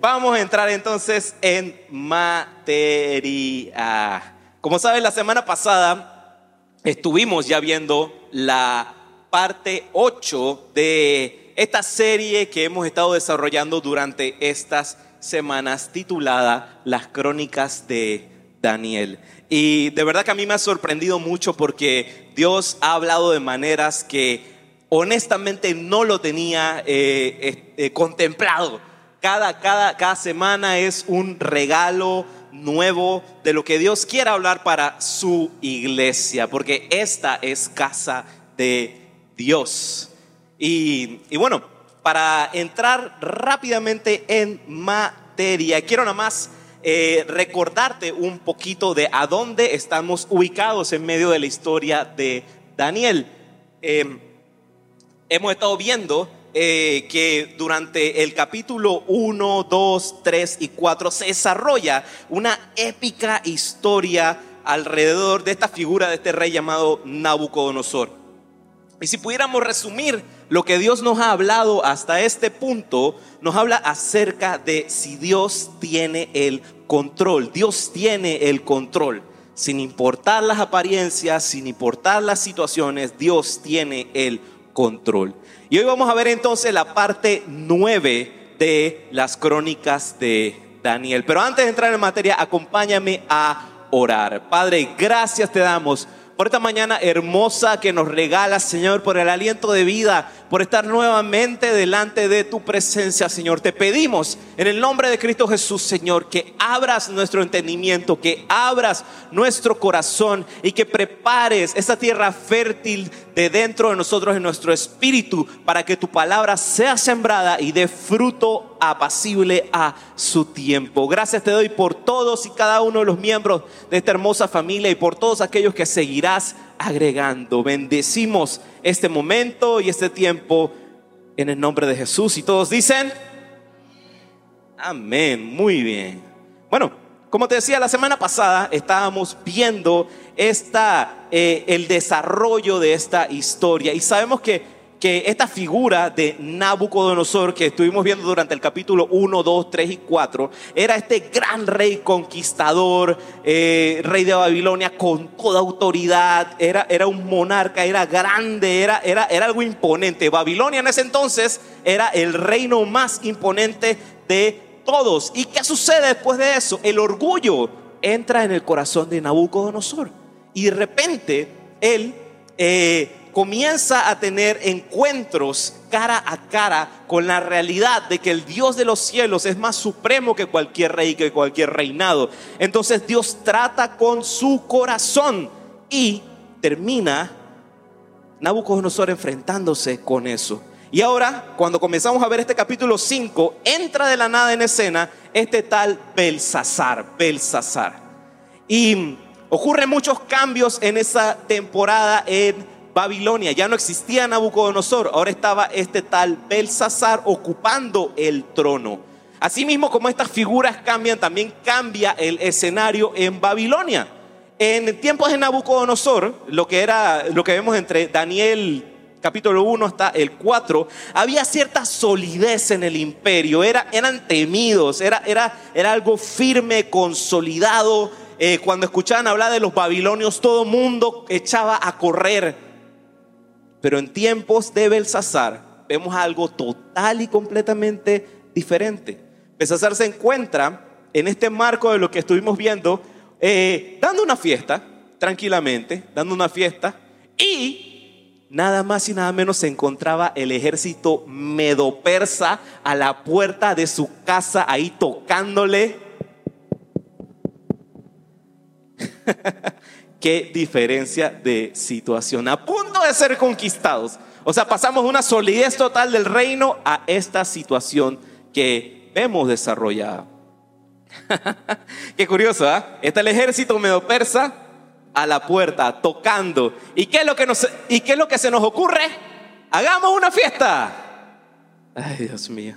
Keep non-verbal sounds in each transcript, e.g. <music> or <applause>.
Vamos a entrar entonces en materia. Como saben, la semana pasada estuvimos ya viendo la parte 8 de esta serie que hemos estado desarrollando durante estas semanas titulada Las Crónicas de Daniel. Y de verdad que a mí me ha sorprendido mucho porque Dios ha hablado de maneras que honestamente no lo tenía eh, eh, contemplado. Cada, cada, cada semana es un regalo nuevo de lo que Dios quiere hablar para su iglesia, porque esta es casa de Dios. Y, y bueno, para entrar rápidamente en materia, quiero nada más eh, recordarte un poquito de a dónde estamos ubicados en medio de la historia de Daniel. Eh, hemos estado viendo eh, que durante el capítulo 1, 2, 3 y 4 se desarrolla una épica historia alrededor de esta figura de este rey llamado Nabucodonosor. Y si pudiéramos resumir lo que Dios nos ha hablado hasta este punto, nos habla acerca de si Dios tiene el control. Dios tiene el control. Sin importar las apariencias, sin importar las situaciones, Dios tiene el control. Y hoy vamos a ver entonces la parte nueve de las crónicas de Daniel. Pero antes de entrar en materia, acompáñame a orar. Padre, gracias te damos por esta mañana hermosa que nos regala, Señor, por el aliento de vida, por estar nuevamente delante de tu presencia, Señor. Te pedimos en el nombre de Cristo Jesús, Señor, que abras nuestro entendimiento, que abras nuestro corazón y que prepares esa tierra fértil de dentro de nosotros, en nuestro espíritu, para que tu palabra sea sembrada y dé fruto apacible a su tiempo. Gracias te doy por todos y cada uno de los miembros de esta hermosa familia y por todos aquellos que seguirás agregando. Bendecimos este momento y este tiempo en el nombre de Jesús. Y todos dicen, amén, muy bien. Bueno, como te decía, la semana pasada estábamos viendo esta, eh, el desarrollo de esta historia y sabemos que, que esta figura de Nabucodonosor que estuvimos viendo durante el capítulo 1, 2, 3 y 4 era este gran rey conquistador, eh, rey de Babilonia con toda autoridad, era, era un monarca, era grande, era, era, era algo imponente. Babilonia en ese entonces era el reino más imponente de todos. ¿Y qué sucede después de eso? El orgullo entra en el corazón de Nabucodonosor. Y de repente él eh, comienza a tener encuentros cara a cara con la realidad de que el Dios de los cielos es más supremo que cualquier rey, que cualquier reinado. Entonces Dios trata con su corazón y termina Nabucodonosor enfrentándose con eso. Y ahora, cuando comenzamos a ver este capítulo 5, entra de la nada en escena este tal Belsasar, Belsasar. Y ocurren muchos cambios en esa temporada en Babilonia. Ya no existía Nabucodonosor, ahora estaba este tal Belsasar ocupando el trono. Asimismo, como estas figuras cambian, también cambia el escenario en Babilonia. En tiempos de Nabucodonosor, lo que era lo que vemos entre Daniel capítulo 1 hasta el 4, había cierta solidez en el imperio, era, eran temidos, era, era, era algo firme, consolidado. Eh, cuando escuchaban hablar de los babilonios, todo mundo echaba a correr. Pero en tiempos de Belsasar vemos algo total y completamente diferente. Belsasar se encuentra en este marco de lo que estuvimos viendo, eh, dando una fiesta, tranquilamente, dando una fiesta, y nada más y nada menos se encontraba el ejército medo-persa a la puerta de su casa, ahí tocándole. <laughs> Qué diferencia de situación, a punto de ser conquistados. O sea, pasamos de una solidez total del reino a esta situación que vemos desarrollada. <laughs> Qué curioso, ¿ah? Está el ejército medo-persa a la puerta, tocando. ¿Y qué es lo que, nos, ¿Y qué es lo que se nos ocurre? Hagamos una fiesta. Ay, Dios mío.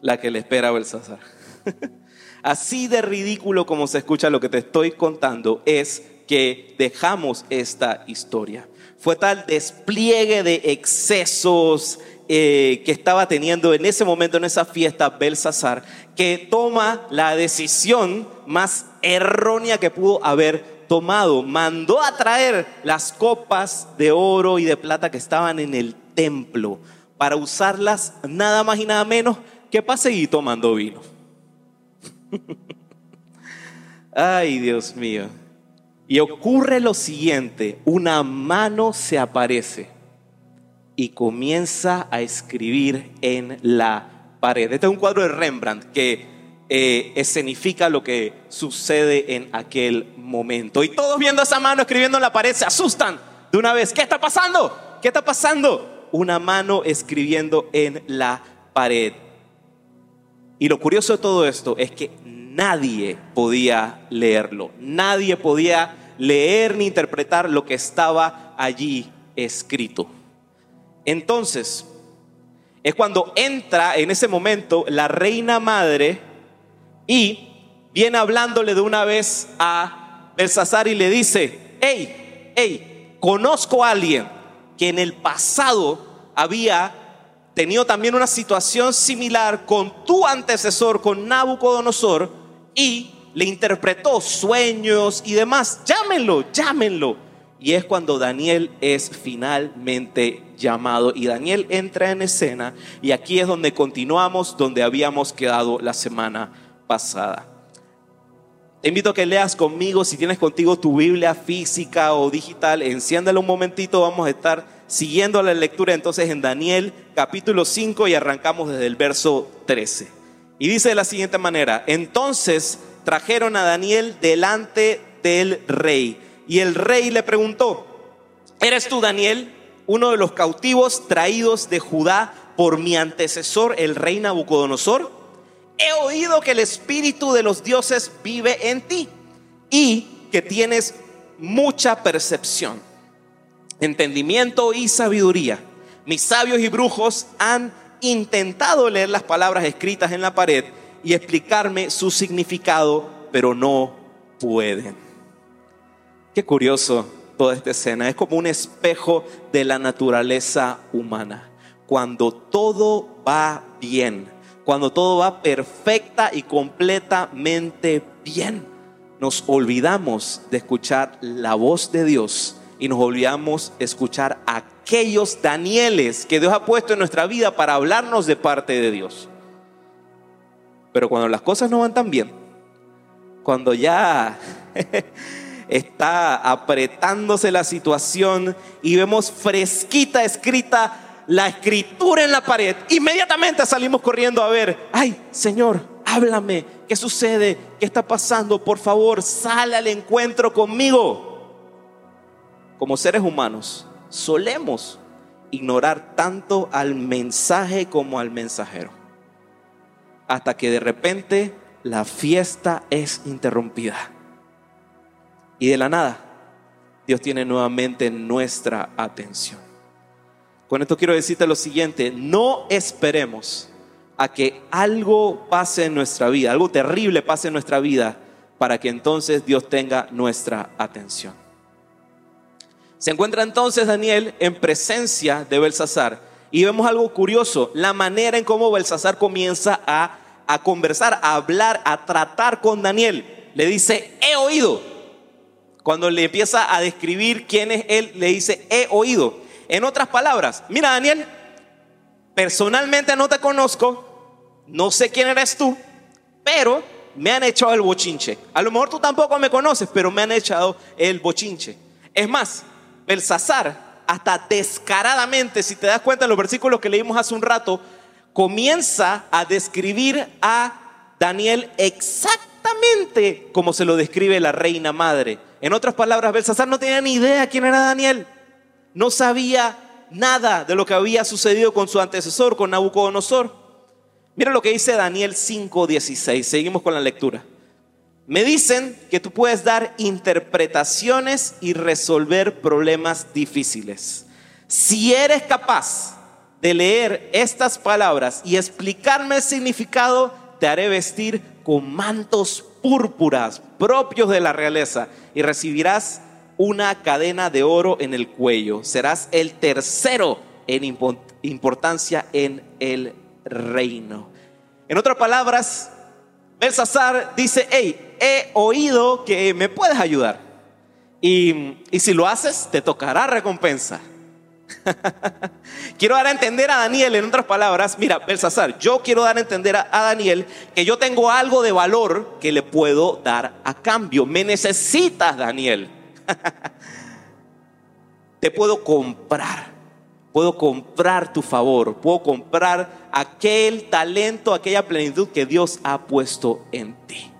La que le espera Belsasar. <laughs> Así de ridículo como se escucha lo que te estoy contando es que dejamos esta historia. Fue tal despliegue de excesos, eh, que estaba teniendo en ese momento, en esa fiesta, Belsasar, que toma la decisión más errónea que pudo haber tomado. Mandó a traer las copas de oro y de plata que estaban en el templo para usarlas nada más y nada menos que para seguir tomando vino. Ay, Dios mío. Y ocurre lo siguiente, una mano se aparece y comienza a escribir en la pared. Este es un cuadro de Rembrandt que eh, escenifica lo que sucede en aquel momento. Y todos viendo esa mano escribiendo en la pared se asustan de una vez. ¿Qué está pasando? ¿Qué está pasando? Una mano escribiendo en la pared. Y lo curioso de todo esto es que nadie podía leerlo, nadie podía leer ni interpretar lo que estaba allí escrito. Entonces, es cuando entra en ese momento la reina madre y viene hablándole de una vez a Belsasar y le dice, hey, hey, conozco a alguien que en el pasado había tenido también una situación similar con tu antecesor, con Nabucodonosor, y le interpretó sueños y demás. Llámenlo, llámenlo. Y es cuando Daniel es finalmente llamado. Y Daniel entra en escena. Y aquí es donde continuamos, donde habíamos quedado la semana pasada. Te invito a que leas conmigo, si tienes contigo tu Biblia física o digital, enciéndela un momentito, vamos a estar siguiendo la lectura entonces en Daniel capítulo 5 y arrancamos desde el verso 13. Y dice de la siguiente manera, entonces trajeron a Daniel delante del rey. Y el rey le preguntó, ¿eres tú Daniel, uno de los cautivos traídos de Judá por mi antecesor, el rey Nabucodonosor? He oído que el espíritu de los dioses vive en ti y que tienes mucha percepción, entendimiento y sabiduría. Mis sabios y brujos han intentado leer las palabras escritas en la pared y explicarme su significado, pero no pueden. Qué curioso toda esta escena. Es como un espejo de la naturaleza humana. Cuando todo va bien, cuando todo va perfecta y completamente bien, nos olvidamos de escuchar la voz de Dios y nos olvidamos escuchar aquellos Danieles que Dios ha puesto en nuestra vida para hablarnos de parte de Dios. Pero cuando las cosas no van tan bien, cuando ya <laughs> está apretándose la situación y vemos fresquita escrita la escritura en la pared, inmediatamente salimos corriendo a ver, ay Señor, háblame, ¿qué sucede? ¿Qué está pasando? Por favor, sale al encuentro conmigo. Como seres humanos, solemos ignorar tanto al mensaje como al mensajero hasta que de repente la fiesta es interrumpida. Y de la nada, Dios tiene nuevamente nuestra atención. Con esto quiero decirte lo siguiente, no esperemos a que algo pase en nuestra vida, algo terrible pase en nuestra vida, para que entonces Dios tenga nuestra atención. Se encuentra entonces Daniel en presencia de Belsasar y vemos algo curioso, la manera en cómo Belsasar comienza a a conversar, a hablar, a tratar con Daniel. Le dice, he oído. Cuando le empieza a describir quién es él, le dice, he oído. En otras palabras, mira Daniel, personalmente no te conozco, no sé quién eres tú, pero me han echado el bochinche. A lo mejor tú tampoco me conoces, pero me han echado el bochinche. Es más, Belsasar, hasta descaradamente, si te das cuenta en los versículos que leímos hace un rato, comienza a describir a Daniel exactamente como se lo describe la reina madre. En otras palabras, Belsasar no tenía ni idea quién era Daniel. No sabía nada de lo que había sucedido con su antecesor, con Nabucodonosor. Mira lo que dice Daniel 5:16. Seguimos con la lectura. Me dicen que tú puedes dar interpretaciones y resolver problemas difíciles. Si eres capaz de leer estas palabras y explicarme el significado, te haré vestir con mantos púrpuras propios de la realeza y recibirás una cadena de oro en el cuello. Serás el tercero en importancia en el reino. En otras palabras, Belsasar dice, hey, he oído que me puedes ayudar. Y, y si lo haces, te tocará recompensa. <laughs> quiero dar a entender a Daniel, en otras palabras, mira, Belsasar, yo quiero dar a entender a, a, Daniel que yo tengo algo de valor que le puedo dar a cambio. Me necesitas, Daniel. <laughs> Te puedo comprar. Puedo comprar tu favor. Puedo comprar aquel talento, aquella plenitud que Dios ha puesto en ti.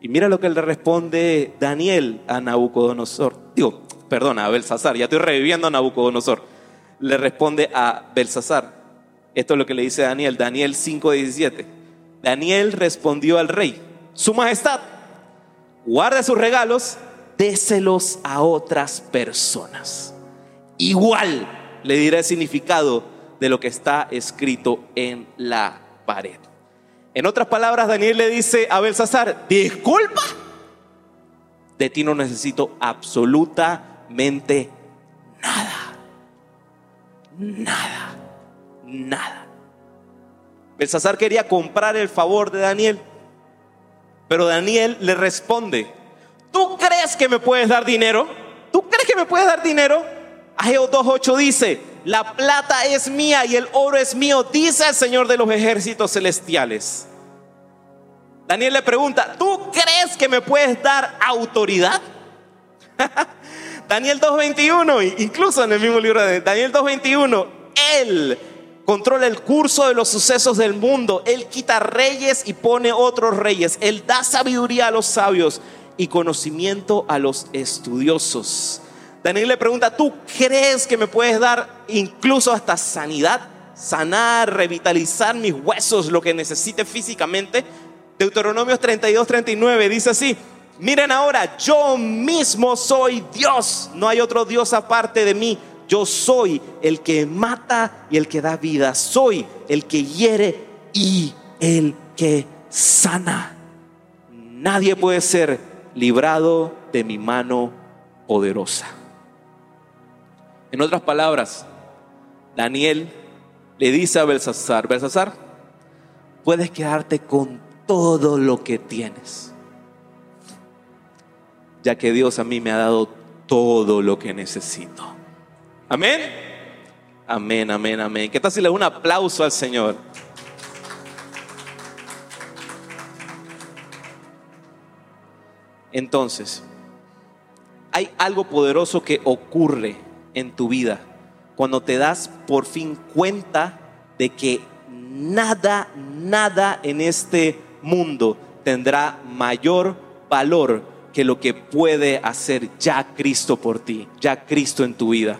Y mira lo que le responde Daniel a Nabucodonosor. Digo, perdona, a Belsasar, ya estoy reviviendo a Nabucodonosor. Le responde a Belsasar. Esto es lo que le dice Daniel, Daniel 5:17. Daniel respondió al rey, Su Majestad, guarde sus regalos, déselos a otras personas. Igual le diré el significado de lo que está escrito en la pared. En otras palabras, Daniel le dice a Belsasar, disculpa, de ti no necesito absoluta nada. Nada. Nada. Belsasar quería comprar el favor de Daniel. Pero Daniel le responde, ¿tú crees que me puedes dar dinero? ¿Tú crees que me puedes dar dinero? Ageo 2.8 dice, la plata es mía y el oro es mío, dice el Señor de los ejércitos celestiales. Daniel le pregunta, ¿tú crees que me puedes dar autoridad? <laughs> Daniel 2.21, incluso en el mismo libro de Daniel 2.21, Él controla el curso de los sucesos del mundo, Él quita reyes y pone otros reyes, Él da sabiduría a los sabios y conocimiento a los estudiosos. Daniel le pregunta, ¿tú crees que me puedes dar incluso hasta sanidad? Sanar, revitalizar mis huesos, lo que necesite físicamente. Deuteronomios 32, 39 dice así, Miren ahora, yo mismo soy Dios, no hay otro Dios aparte de mí. Yo soy el que mata y el que da vida. Soy el que hiere y el que sana. Nadie puede ser librado de mi mano poderosa. En otras palabras, Daniel le dice a Belsasar, Belsasar, puedes quedarte con todo lo que tienes ya que Dios a mí me ha dado todo lo que necesito. Amén. Amén, amén, amén. ¿Qué tal si un aplauso al Señor? Entonces, hay algo poderoso que ocurre en tu vida cuando te das por fin cuenta de que nada, nada en este mundo tendrá mayor valor que lo que puede hacer ya Cristo por ti, ya Cristo en tu vida.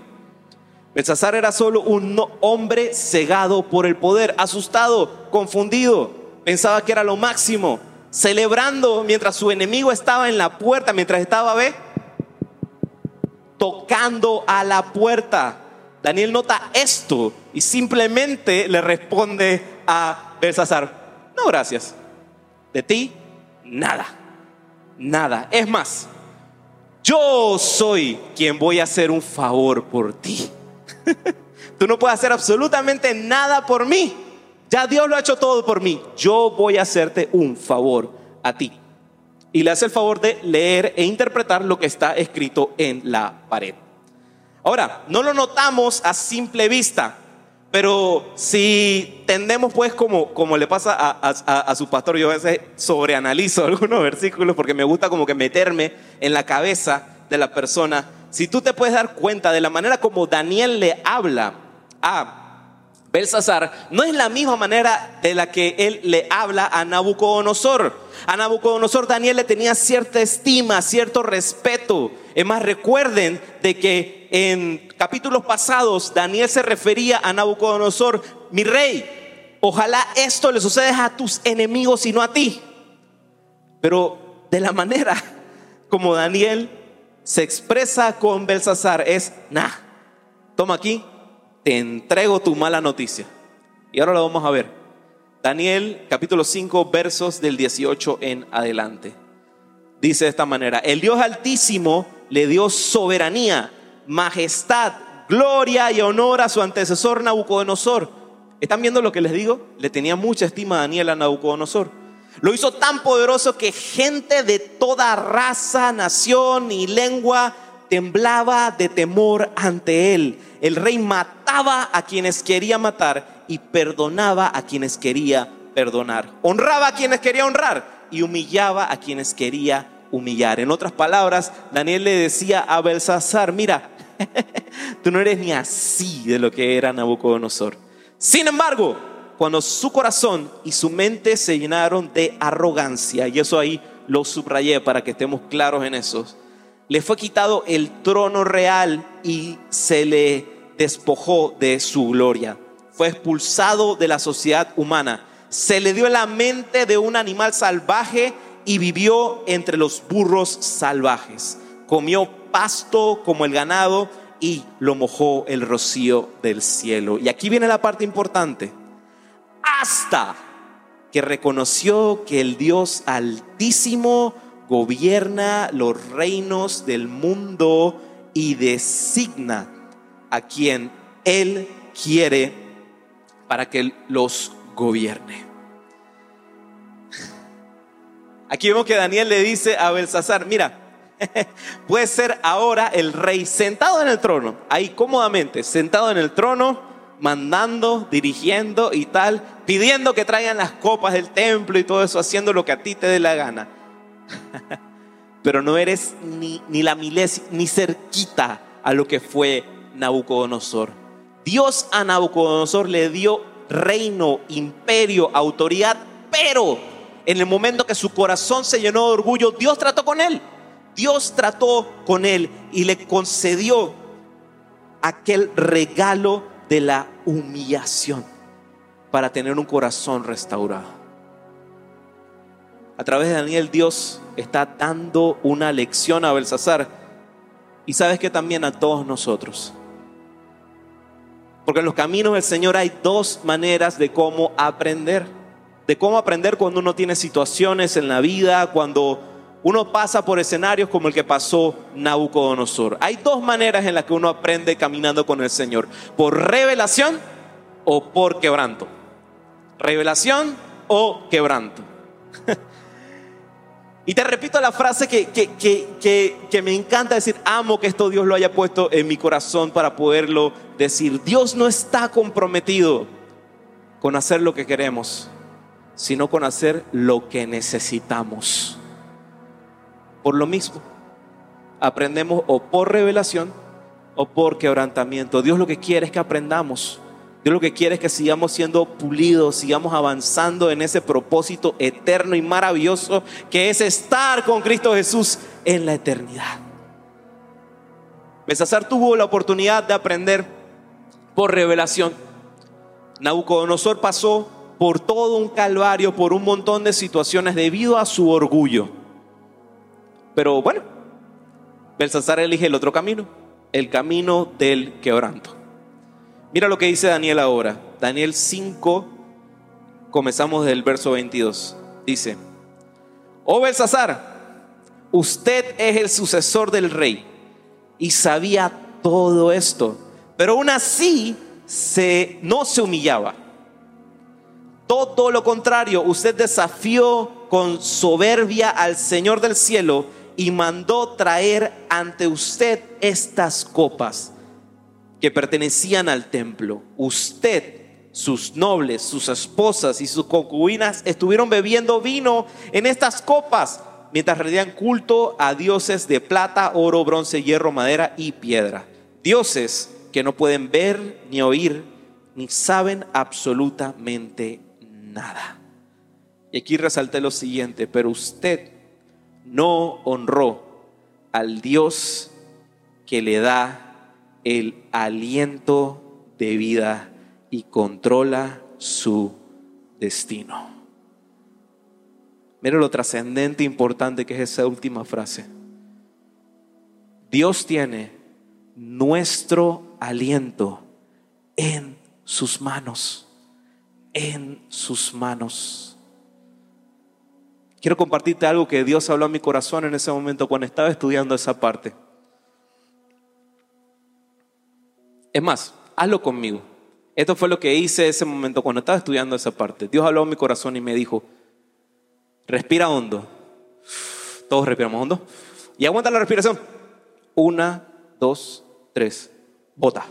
Belsasar era solo un hombre cegado por el poder, asustado, confundido, pensaba que era lo máximo, celebrando mientras su enemigo estaba en la puerta, mientras estaba, ve, tocando a la puerta. Daniel nota esto y simplemente le responde a Belsasar, no gracias, de ti nada nada. Es más, yo soy quien voy a hacer un favor por ti. <laughs> Tú no puedes hacer absolutamente nada por mí. Ya Dios lo ha hecho todo por mí. Yo voy a hacerte un favor a ti. Y le hace el favor de leer e interpretar lo que está escrito en la pared. Ahora, no lo notamos a simple vista, pero si tendemos pues como, como le pasa a, su pastor, yo a veces sobreanalizo <laughs> algunos versículos porque me gusta como que meterme en la cabeza de la persona. Si tú te puedes dar cuenta de la manera como Daniel le habla a Belsasar, no es la misma manera de la que él le habla a Nabucodonosor. A Nabucodonosor Daniel le tenía cierta estima, cierto respeto. Es más, recuerden de que en capítulos pasados Daniel se refería a Nabucodonosor, mi rey, ojalá esto le suceda a tus enemigos y no a ti. Pero de la manera como Daniel se expresa con Belsasar es, nah, toma aquí, te entrego tu mala noticia. Y ahora lo vamos a ver. Daniel capítulo 5 versos del 18 en adelante. Dice de esta manera, el Dios altísimo le dio soberanía majestad, gloria y honor a su antecesor Nabucodonosor. ¿Están viendo lo que les digo? Le tenía mucha estima a Daniel a Nabucodonosor. Lo hizo tan poderoso que gente de toda raza, nación y lengua temblaba de temor ante él. El rey mataba a quienes quería matar y perdonaba a quienes quería perdonar. Honraba a quienes quería honrar y humillaba a quienes quería humillar. En otras palabras, Daniel le decía a Belsasar, mira, <laughs> tú no eres ni así de lo que era Nabucodonosor. Sin embargo, cuando su corazón y su mente se llenaron de arrogancia, y eso ahí lo subrayé para que estemos claros en eso, le fue quitado el trono real y se le despojó de su gloria. Fue expulsado de la sociedad humana. Se le dio la mente de un animal salvaje y vivió entre los burros salvajes. Comió pasto como el ganado y lo mojó el rocío del cielo. Y aquí viene la parte importante. Hasta que reconoció que el Dios altísimo gobierna los reinos del mundo y designa a quien Él quiere para que los gobierne. Aquí vemos que Daniel le dice a Belsasar, mira, <laughs> puede ser ahora el rey sentado en el trono, ahí cómodamente, sentado en el trono, mandando, dirigiendo y tal, pidiendo que traigan las copas del templo y todo eso, haciendo lo que a ti te dé la gana. <laughs> Pero no eres ni, ni la milésima, ni cerquita a lo que fue Nabucodonosor. Dios a Nabucodonosor le dio reino, imperio, autoridad, pero en el momento que su corazón se llenó de orgullo, Dios trató con él. Dios trató con él y le concedió aquel regalo de la humillación para tener un corazón restaurado. A través de Daniel Dios está dando una lección a Belsasar y sabes que también a todos nosotros. Porque en los caminos del Señor hay dos maneras de cómo aprender. De cómo aprender cuando uno tiene situaciones en la vida, cuando uno pasa por escenarios como el que pasó Nabucodonosor. Hay dos maneras en las que uno aprende caminando con el Señor. Por revelación o por quebranto. Revelación o quebranto. <laughs> Y te repito la frase que, que, me encanta decir, amo que esto Dios lo haya puesto en mi corazón para poderlo decir. Dios no está comprometido con hacer lo que queremos, sino con hacer lo que necesitamos. Por lo mismo, aprendemos o por revelación o por quebrantamiento. Dios lo que quiere es que aprendamos Dios lo que quiere es que sigamos siendo pulidos, sigamos avanzando en ese propósito eterno y maravilloso que es estar con Cristo Jesús en la eternidad. Besasar tuvo la oportunidad de aprender por revelación. Nabucodonosor pasó por todo un calvario, por un montón de situaciones debido a su orgullo. Pero bueno, Belsasar elige el otro camino, el camino del quebranto. Mira lo que dice Daniel ahora. Daniel 5, comenzamos del verso 22. Dice, oh Belsasar, usted es el sucesor del rey y sabía todo esto, pero aún así se, no se humillaba. Todo lo contrario, usted desafió con soberbia al Señor del cielo y mandó traer ante usted estas copas que pertenecían al templo. Usted, sus nobles, sus esposas y sus concubinas estuvieron bebiendo vino en estas copas mientras rendían culto a dioses de plata, oro, bronce, hierro, madera y piedra. Dioses que no pueden ver ni oír ni saben absolutamente nada. Y aquí resalté lo siguiente, pero usted no honró al Dios que le da el aliento de vida y controla su destino. Mira lo trascendente e importante que es esa última frase. Dios tiene nuestro aliento en sus manos, en sus manos. Quiero compartirte algo que Dios habló a mi corazón en ese momento cuando estaba estudiando esa parte. Es más, hazlo conmigo. Esto fue lo que hice ese momento cuando estaba estudiando esa parte. Dios habló en mi corazón y me dijo, respira hondo. Todos respiramos hondo. Y aguanta la respiración. Una, dos, tres. Bota.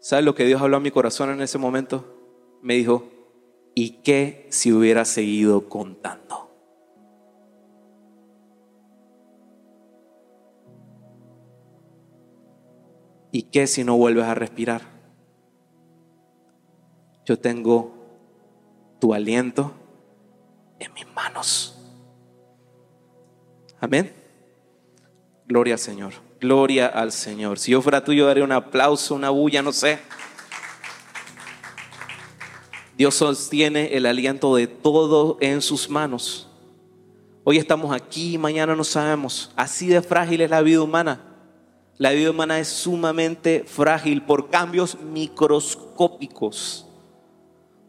¿Sabes lo que Dios habló a mi corazón en ese momento? Me dijo, ¿y qué si hubiera seguido contando? ¿Y qué si no vuelves a respirar? Yo tengo tu aliento en mis manos. Amén. Gloria al Señor. Gloria al Señor. Si yo fuera tú, yo daría un aplauso, una bulla, no sé. Dios sostiene el aliento de todo en sus manos. Hoy estamos aquí, mañana no sabemos. Así de frágil es la vida humana. La vida humana es sumamente frágil por cambios microscópicos,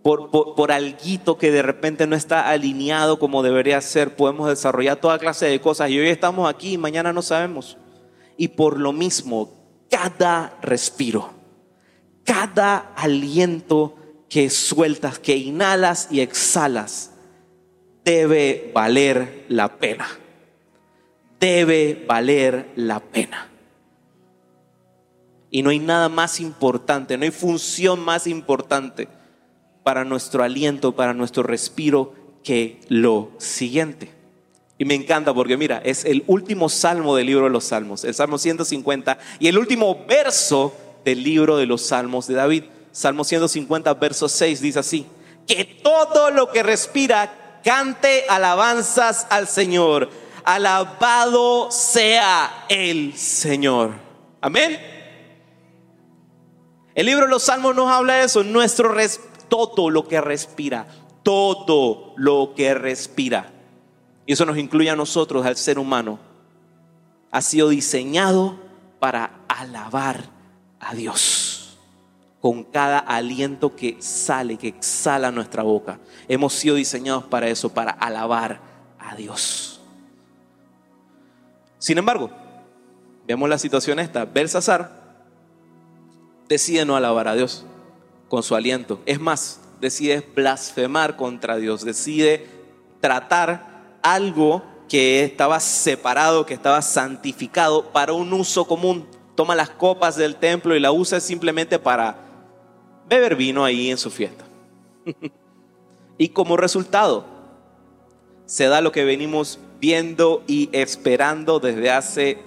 por, por, alguito que de repente no está alineado como debería ser. Podemos desarrollar toda clase de cosas y hoy estamos aquí y mañana no sabemos. Y por lo mismo, cada respiro, cada aliento que sueltas, que inhalas y exhalas, debe valer la pena. Debe valer la pena. Y no hay nada más importante, no hay función más importante para nuestro aliento, para nuestro respiro que lo siguiente. Y me encanta porque mira, es el último salmo del libro de los salmos, el Salmo 150 y el último verso del libro de los salmos de David. Salmo 150, verso 6 dice así, que todo lo que respira cante alabanzas al Señor. Alabado sea el Señor. Amén. El libro de los Salmos nos habla de eso, nuestro todo lo que respira, todo lo que respira. Y eso nos incluye a nosotros, al ser humano. Ha sido diseñado para alabar a Dios. Con cada aliento que sale, que exhala nuestra boca. Hemos sido diseñados para eso, para alabar a Dios. Sin embargo, veamos la situación esta. Belsasar decide no alabar a Dios con su aliento. Es más, decide blasfemar contra Dios, decide tratar algo que estaba separado, que estaba santificado para un uso común. Toma las copas del templo y la usa simplemente para beber vino ahí en su fiesta. <laughs> y como resultado, se da lo que venimos viendo y esperando desde hace,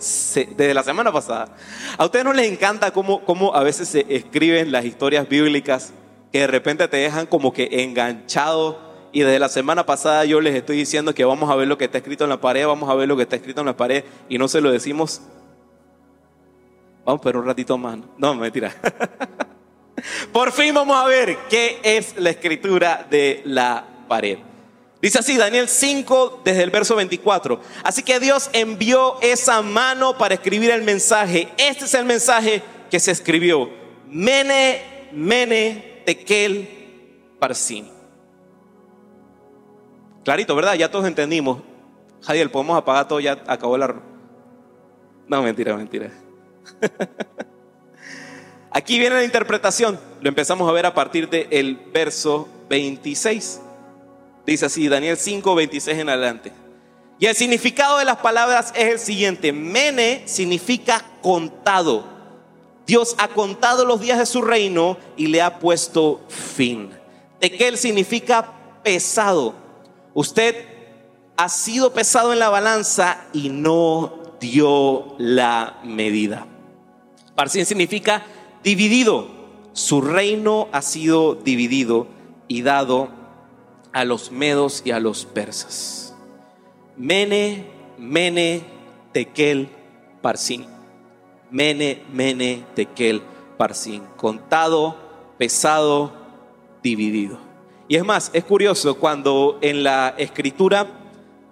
desde la semana pasada. ¿A ustedes no les encanta cómo, cómo a veces se escriben las historias bíblicas que de repente te dejan como que enganchado? Y desde la semana pasada yo les estoy diciendo que vamos a ver lo que está escrito en la pared, vamos a ver lo que está escrito en la pared y no se lo decimos. Vamos, pero un ratito más. No, mentira. <laughs> Por fin vamos a ver qué es la escritura de la pared. Dice así, Daniel 5, desde el verso 24. Así que Dios envió esa mano para escribir el mensaje. Este es el mensaje que se escribió. Mene, mene, tekel, parsin. Clarito, ¿verdad? Ya todos entendimos. Jadiel, podemos apagar todo, ya acabó la... No, mentira, mentira. <laughs> Aquí viene la interpretación. Lo empezamos a ver a partir del verso 26. Dice así, Daniel 5, 26 en adelante. Y el significado de las palabras es el siguiente. Mene significa contado. Dios ha contado los días de su reino y le ha puesto fin. Tekel significa pesado. Usted ha sido pesado en la balanza y no dio la medida. Parsin significa dividido. Su reino ha sido dividido y dado a los medos y a los persas. Mene, mene, tekel, parsin. Mene, mene, tekel, parsin. Contado, pesado, dividido. Y es más, es curioso cuando en la escritura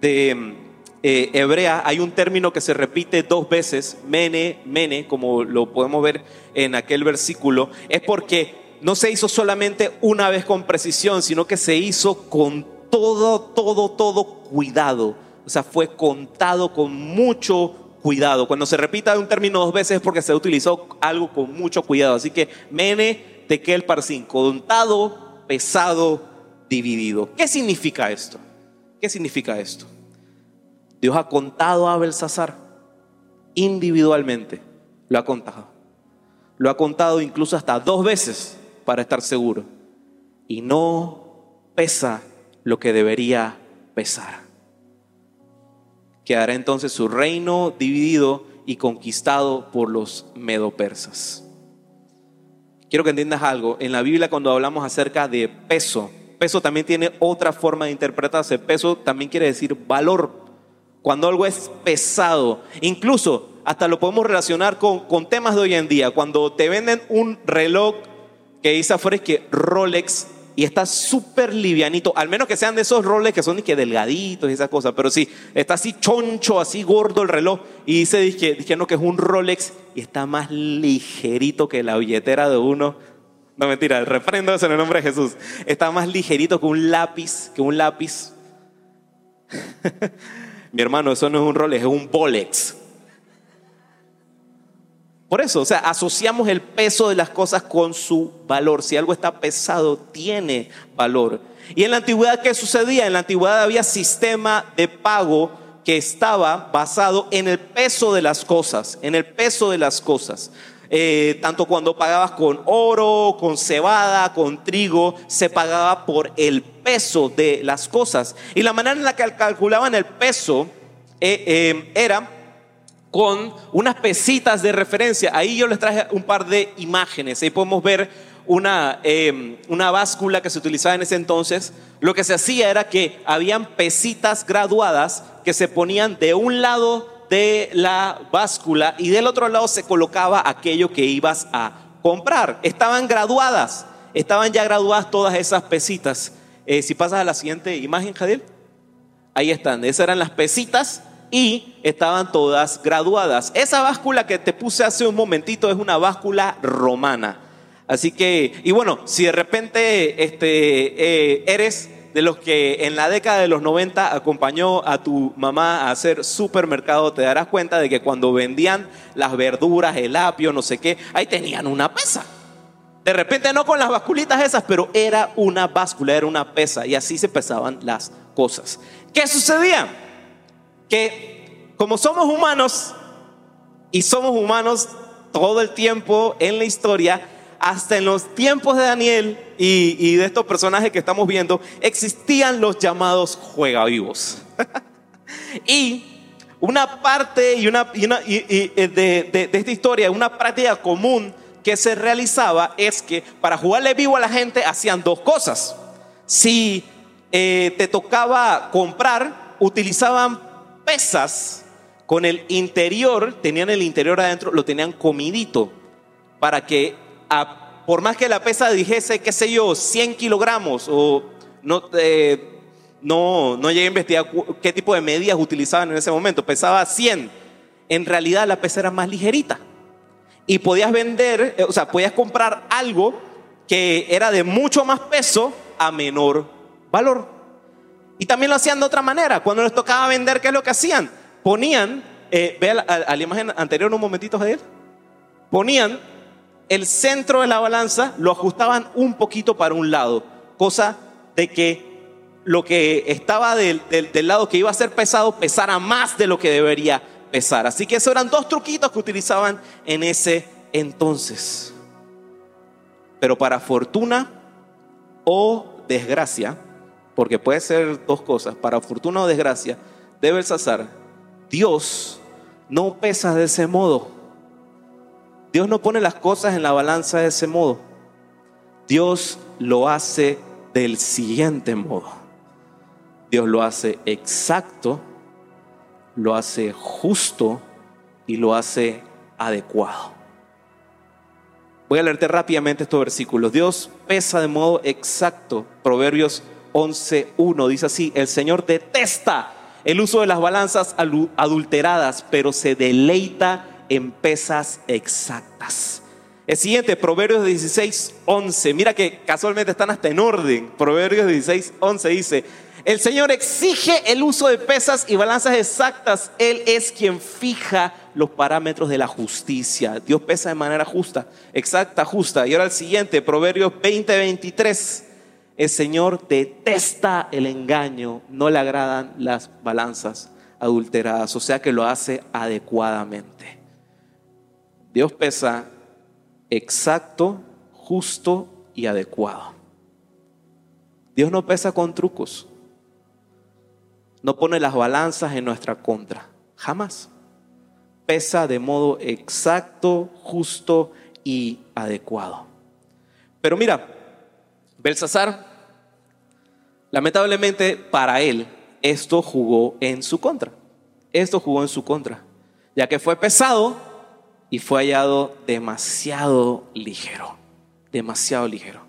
de eh, hebrea hay un término que se repite dos veces, mene, mene, como lo podemos ver en aquel versículo, es porque no se hizo solamente una vez con precisión, sino que se hizo con todo, todo, todo cuidado. O sea, fue contado con mucho cuidado. Cuando se repita un término dos veces es porque se utilizó algo con mucho cuidado. Así que mene tekel parsin, contado, pesado, dividido. ¿Qué significa esto? ¿Qué significa esto? Dios ha contado a Belsasar individualmente. Lo ha contado. Lo ha contado incluso hasta dos veces para estar seguro. Y no pesa lo que debería pesar. Quedará entonces su reino dividido y conquistado por los medopersas. Quiero que entiendas algo. En la Biblia cuando hablamos acerca de peso, peso también tiene otra forma de interpretarse. Peso también quiere decir valor. Cuando algo es pesado, incluso hasta lo podemos relacionar con, con temas de hoy en día. Cuando te venden un reloj que dice afuera es que Rolex y está súper livianito, al menos que sean de esos Rolex que son que delgaditos y esas cosas, pero sí, está así choncho, así gordo el reloj y dice dije, no, que es un Rolex y está más ligerito que la billetera de uno. No mentira, reprendo eso en el nombre de Jesús. Está más ligerito que un lápiz, que un lápiz. <laughs> Mi hermano, eso no es un Rolex, es un Bolex. Por eso, o sea, asociamos el peso de las cosas con su valor. Si algo está pesado, tiene valor. Y en la antigüedad, ¿qué sucedía? En la antigüedad había sistema de pago que estaba basado en el peso de las cosas, en el peso de las cosas. Eh, tanto cuando pagabas con oro, con cebada, con trigo, se pagaba por el peso de las cosas. Y la manera en la que calculaban el peso eh, eh, era con unas pesitas de referencia. Ahí yo les traje un par de imágenes. Ahí podemos ver una, em, una báscula que se utilizaba en ese entonces. Lo que se hacía era que habían pesitas graduadas que se ponían de un lado de la báscula y del otro lado se colocaba aquello que ibas a comprar. Estaban graduadas, estaban ya graduadas todas esas pesitas. Eh, si pasas a la siguiente imagen, Jadil, ahí están. Esas eran las pesitas y estaban todas graduadas. Esa báscula que te puse hace un momentito es una báscula romana. Así que, y bueno, si de repente este, eh, eres de los que en la década de los 90 acompañó a tu mamá a hacer supermercado, te darás cuenta de que cuando vendían las verduras, el apio, no sé qué, ahí tenían una pesa. De repente no con las basculitas esas, pero era una báscula, era una pesa y así se pesaban las cosas. ¿Qué sucedía? Que como somos humanos y somos humanos todo el tiempo en la historia, hasta en los tiempos de Daniel y, de estos personajes que estamos viendo, existían los llamados juegavivos. <laughs> y una parte y una, de, de, esta historia, una práctica común que se realizaba es que para jugarle vivo a la gente hacían dos cosas. Si eh, te tocaba comprar, utilizaban pesas con el interior, tenían el interior adentro, lo tenían comidito, para que por más que la pesa dijese, qué sé yo, 100 kilogramos, o no, eh, no, no llegué a investigar qué tipo de medidas utilizaban en ese momento, pesaba 100, en realidad la pesa era más ligerita. Y podías vender, eh, o sea, podías comprar algo que era de mucho más peso a menor valor. Y también lo hacían de otra manera. Cuando les tocaba vender, ¿qué es lo que hacían? Ponían, eh, ve a, la imagen anterior un momentito, él Ponían el centro de la balanza, lo ajustaban un poquito para un lado, cosa de que lo que estaba del, del lado que iba a ser pesado pesara más de lo que debería pesar. Así que esos eran dos truquitos que utilizaban en ese entonces. Pero para fortuna o desgracia, porque puede ser dos cosas, para fortuna o desgracia, de Belsasar, Dios no pesa de ese modo. Dios no pone las cosas en la balanza de ese modo. Dios lo hace del siguiente modo. Dios lo hace exacto, lo hace justo y lo hace adecuado. Voy a leerte rápidamente estos versículos. Dios pesa de modo exacto. Proverbios 11.1 dice así, el Señor detesta el uso de las balanzas adulteradas, pero se deleita en pesas exactas. El siguiente, Proverbios 16, 11. Mira que casualmente están hasta en orden. Proverbios 16, 11 dice, El Señor exige el uso de pesas y balanzas exactas. Él es quien fija los parámetros de la justicia. Dios pesa de manera justa, exacta, justa. Y ahora el siguiente, Proverbios 20, 23. El Señor detesta el engaño, no le agradan las balanzas adulteradas, o sea que lo hace adecuadamente. Dios pesa exacto, justo y adecuado. Dios no pesa con trucos. No pone las balanzas en nuestra contra. Jamás. Pesa de modo exacto, justo y adecuado. Pero mira, Belsasar, lamentablemente para él, esto jugó en su contra. Esto jugó en su contra, ya que fue pesado y fue hallado demasiado ligero, demasiado ligero.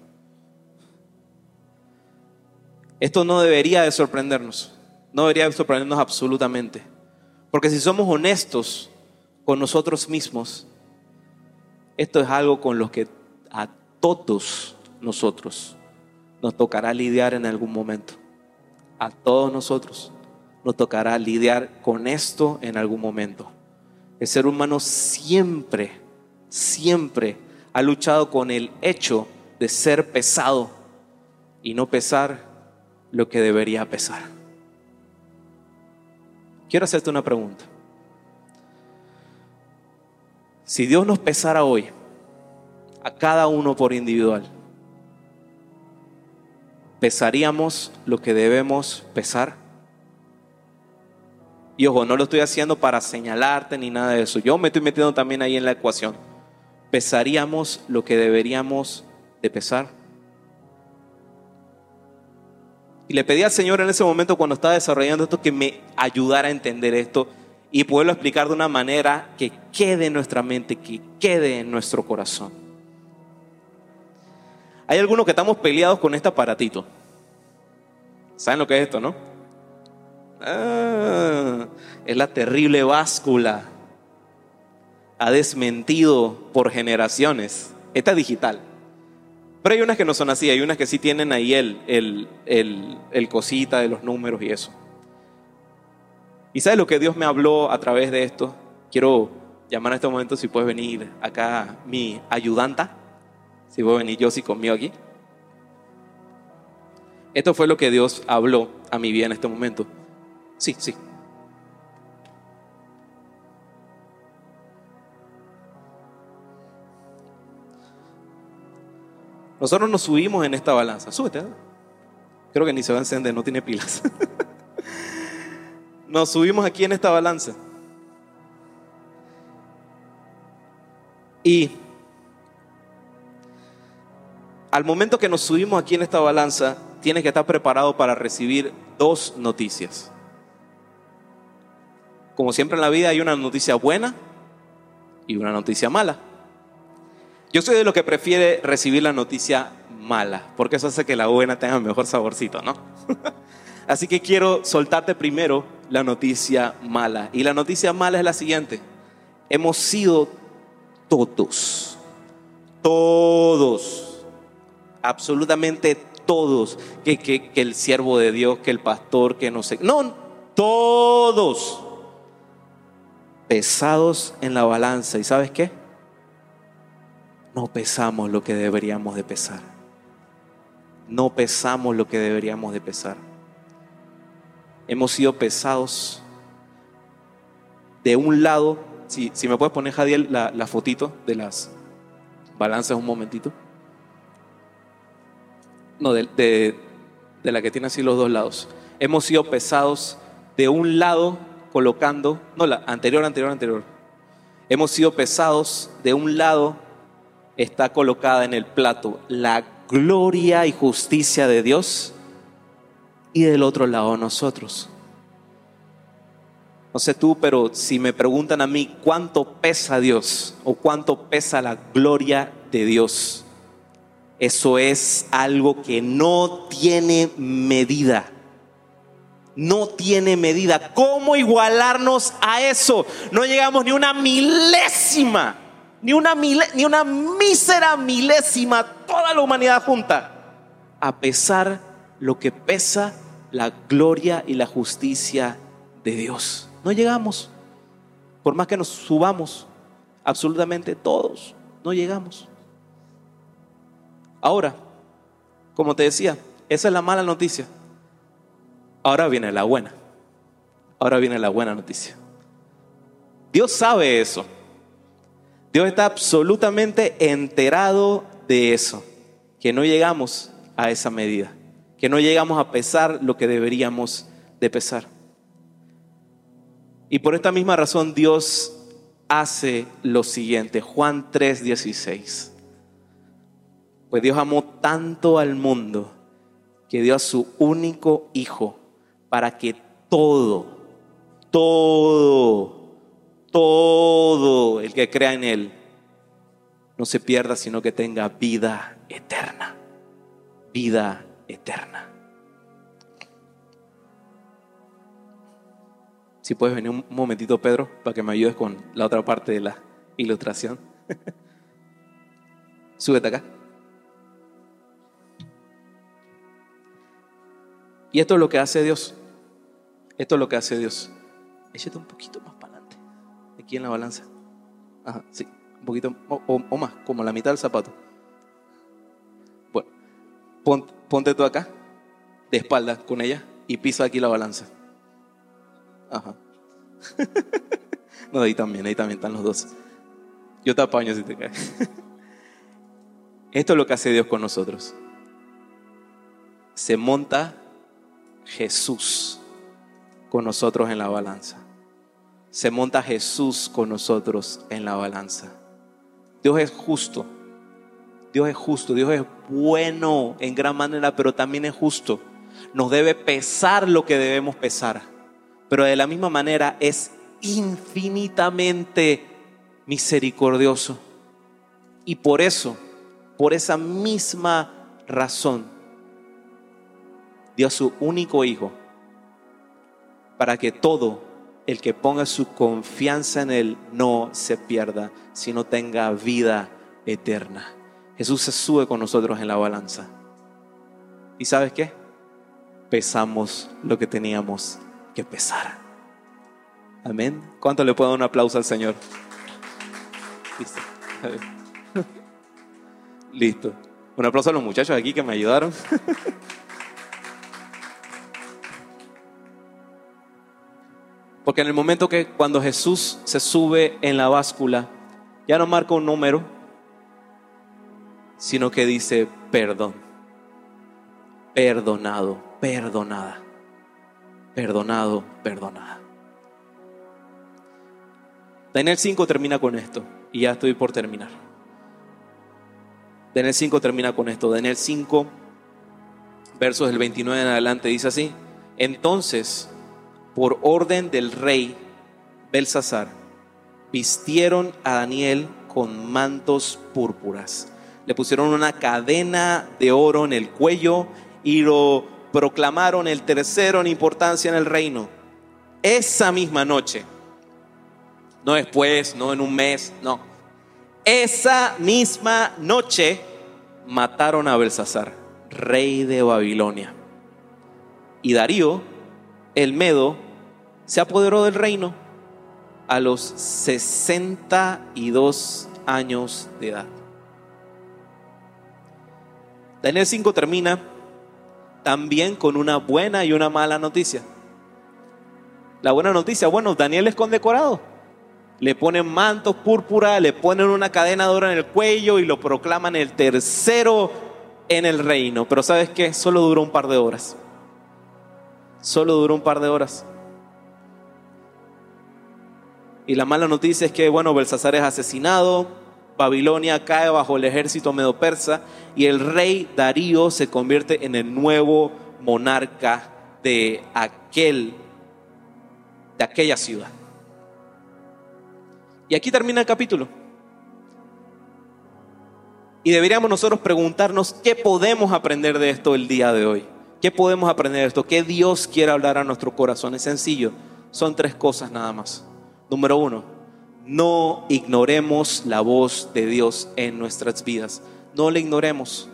Esto no debería de sorprendernos, no debería de sorprendernos absolutamente, porque si somos honestos con nosotros mismos, esto es algo con lo que a todos nosotros nos tocará lidiar en algún momento. A todos nosotros nos tocará lidiar con esto en algún momento. El ser humano siempre, siempre ha luchado con el hecho de ser pesado y no pesar lo que debería pesar. Quiero hacerte una pregunta. Si Dios nos pesara hoy, a cada uno por individual, ¿pesaríamos lo que debemos pesar? Y ojo, no lo estoy haciendo para señalarte ni nada de eso. Yo me estoy metiendo también ahí en la ecuación. ¿Pesaríamos lo que deberíamos de pesar? Y le pedí al Señor en ese momento cuando estaba desarrollando esto que me ayudara a entender esto y poderlo explicar de una manera que quede en nuestra mente, que quede en nuestro corazón. Hay algunos que estamos peleados con este aparatito. ¿Saben lo que es esto, no? Ah, es la terrible báscula. Ha desmentido por generaciones. Esta es digital. Pero hay unas que no son así, hay unas que sí tienen ahí el, el, el, el cosita de los números y eso. ¿Y sabes lo que Dios me habló a través de esto? Quiero llamar a este momento si puedes venir acá mi ayudanta. Si puede venir yo, si conmigo aquí. Esto fue lo que Dios habló a mi vida en este momento. Sí, sí. Nosotros nos subimos en esta balanza. Súbete. Creo que ni se va a encender, no tiene pilas. <laughs> nos subimos aquí en esta balanza. Y al momento que nos subimos aquí en esta balanza, tienes que estar preparado para recibir dos noticias. Como siempre en la vida hay una noticia buena y una noticia mala. Yo soy de los que prefiere recibir la noticia mala, porque eso hace que la buena tenga mejor saborcito, ¿no? <laughs> Así que quiero soltarte primero la noticia mala. Y la noticia mala es la siguiente. Hemos sido todos, todos, absolutamente todos, que, que, el siervo de Dios, que el pastor, que no sé, no, todos pesados en la balanza. ¿Y sabes qué? No pesamos lo que deberíamos de pesar. No pesamos lo que deberíamos de pesar. Hemos sido pesados de un lado. Si, si me puedes poner, Jadiel, la, la fotito de las balanzas un momentito. No, de, de, la que tiene así los dos lados. Hemos sido pesados de un lado colocando, no, la anterior, anterior, anterior. Hemos sido pesados, de un lado está colocada en el plato la gloria y justicia de Dios y del otro lado nosotros. No sé tú, pero si me preguntan a mí cuánto pesa Dios o cuánto pesa la gloria de Dios, eso es algo que no tiene medida no tiene medida. ¿Cómo igualarnos a eso? No llegamos ni una milésima, ni una, ni una mísera milésima, toda la humanidad junta, a pesar lo que pesa la gloria y la justicia de Dios. No llegamos. Por más que nos subamos, absolutamente todos, no llegamos. Ahora, como te decía, esa es la mala noticia. Ahora viene la buena. Ahora viene la buena noticia. Dios sabe eso. Dios está absolutamente enterado de eso, que no llegamos a esa medida, que no llegamos a pesar lo que deberíamos de pesar. Y por esta misma razón Dios hace lo siguiente, Juan 3:16. Pues Dios amó tanto al mundo que dio a su único hijo para que todo, todo, todo el que crea en Él no se pierda, sino que tenga vida eterna. Vida eterna. Si puedes venir un momentito, Pedro, para que me ayudes con la otra parte de la ilustración. <laughs> Súbete acá. Y esto es lo que hace Dios. Esto es lo que hace Dios. Échate un poquito más para adelante. Aquí en la balanza. Ajá, sí. Un poquito o, más, como la mitad del zapato. Bueno, ponte tú acá, de espalda con ella, y pisa aquí la balanza. Ajá. <laughs> no, ahí también, ahí también están los dos. Yo te apaño si te caes. <laughs> Esto es lo que hace Dios con nosotros. Se monta Jesús con nosotros en la balanza. Se monta Jesús con nosotros en la balanza. Dios es justo. Dios es justo. Dios es bueno en gran manera, pero también es justo. Nos debe pesar lo que debemos pesar. Pero de la misma manera es infinitamente misericordioso. Y por eso, por esa misma razón, dio a su único hijo para que todo el que ponga su confianza en Él no se pierda, sino tenga vida eterna. Jesús se sube con nosotros en la balanza. ¿Y sabes qué? Pesamos lo que teníamos que pesar. Amén. ¿Cuánto le puedo dar un aplauso al Señor? Listo. <laughs> Listo. Un aplauso a los muchachos aquí que me ayudaron. <laughs> Porque en el momento que cuando Jesús se sube en la báscula, ya no marca un número, sino que dice perdón. Perdonado, perdonada. Perdonado, perdonada. Daniel 5 termina con esto y ya estoy por terminar. Daniel 5 termina con esto. Daniel 5, versos del 29 en adelante, dice así. Entonces por orden del rey Belsasar, vistieron a Daniel con mantos púrpuras. Le pusieron una cadena de oro en el cuello y lo proclamaron el tercero en importancia en el reino. Esa misma noche, no después, no en un mes, no. Esa misma noche mataron a Belsasar, rey de Babilonia. Y Darío, el Medo, se apoderó del reino a los 62 años de edad. Daniel 5 termina también con una buena y una mala noticia. La buena noticia, bueno, Daniel es condecorado. Le ponen mantos púrpura, le ponen una cadena de oro en el cuello y lo proclaman el tercero en el reino. Pero ¿sabes qué? Solo duró un par de horas. Solo duró un par de horas. Y la mala noticia es que, bueno, Belsasar es asesinado, Babilonia cae bajo el ejército medo-persa y el rey Darío se convierte en el nuevo monarca de aquel de aquella ciudad. Y aquí termina el capítulo. Y deberíamos nosotros preguntarnos qué podemos aprender de esto el día de hoy. ¿Qué podemos aprender de esto? ¿Qué Dios quiere hablar a nuestro corazón? Es sencillo. Son tres cosas nada más. Número uno, no ignoremos la voz de Dios en nuestras vidas. No le ignoremos.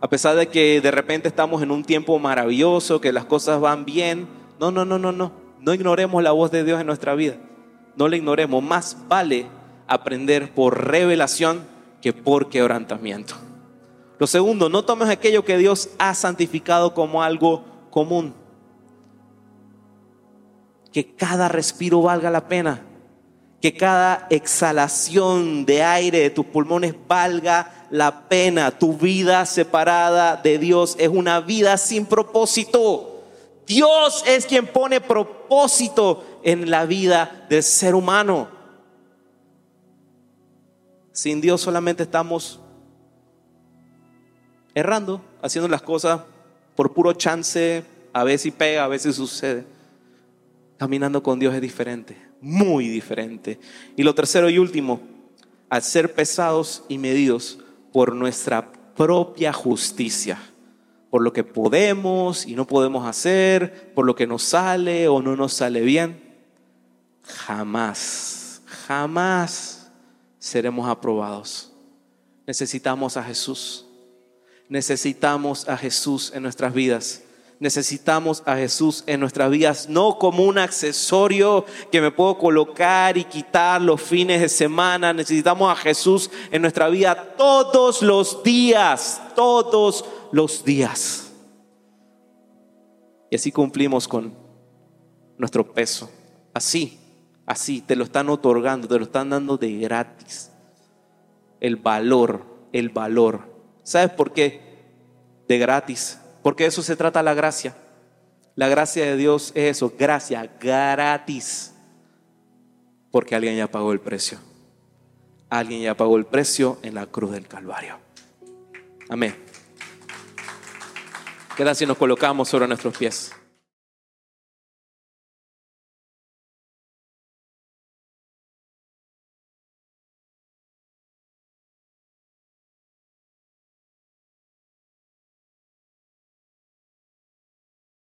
A pesar de que de repente estamos en un tiempo maravilloso, que las cosas van bien. No, no, no, no, no. No ignoremos la voz de Dios en nuestra vida. No la ignoremos. Más vale aprender por revelación que por quebrantamiento. Lo segundo, no tomes aquello que Dios ha santificado como algo común. Que cada respiro valga la pena. Que cada exhalación de aire de tus pulmones valga la pena. Tu vida separada de Dios es una vida sin propósito. Dios es quien pone propósito en la vida del ser humano. Sin Dios solamente estamos errando, haciendo las cosas por puro chance, a veces pega, a veces sucede. Caminando con Dios es diferente, muy diferente. Y lo tercero y último, al ser pesados y medidos por nuestra propia justicia, por lo que podemos y no podemos hacer, por lo que nos sale o no nos sale bien, jamás, jamás seremos aprobados. Necesitamos a Jesús. Necesitamos a Jesús en nuestras vidas. Necesitamos a Jesús en nuestras vidas, no como un accesorio que me puedo colocar y quitar los fines de semana. Necesitamos a Jesús en nuestra vida todos los días, todos los días. Y así cumplimos con nuestro peso. Así, así, te lo están otorgando, te lo están dando de gratis. El valor, el valor. ¿Sabes por qué? De gratis. Porque eso se trata la gracia. La gracia de Dios es eso, gracia gratis. Porque alguien ya pagó el precio. Alguien ya pagó el precio en la cruz del Calvario. Amén. Queda si nos colocamos sobre nuestros pies.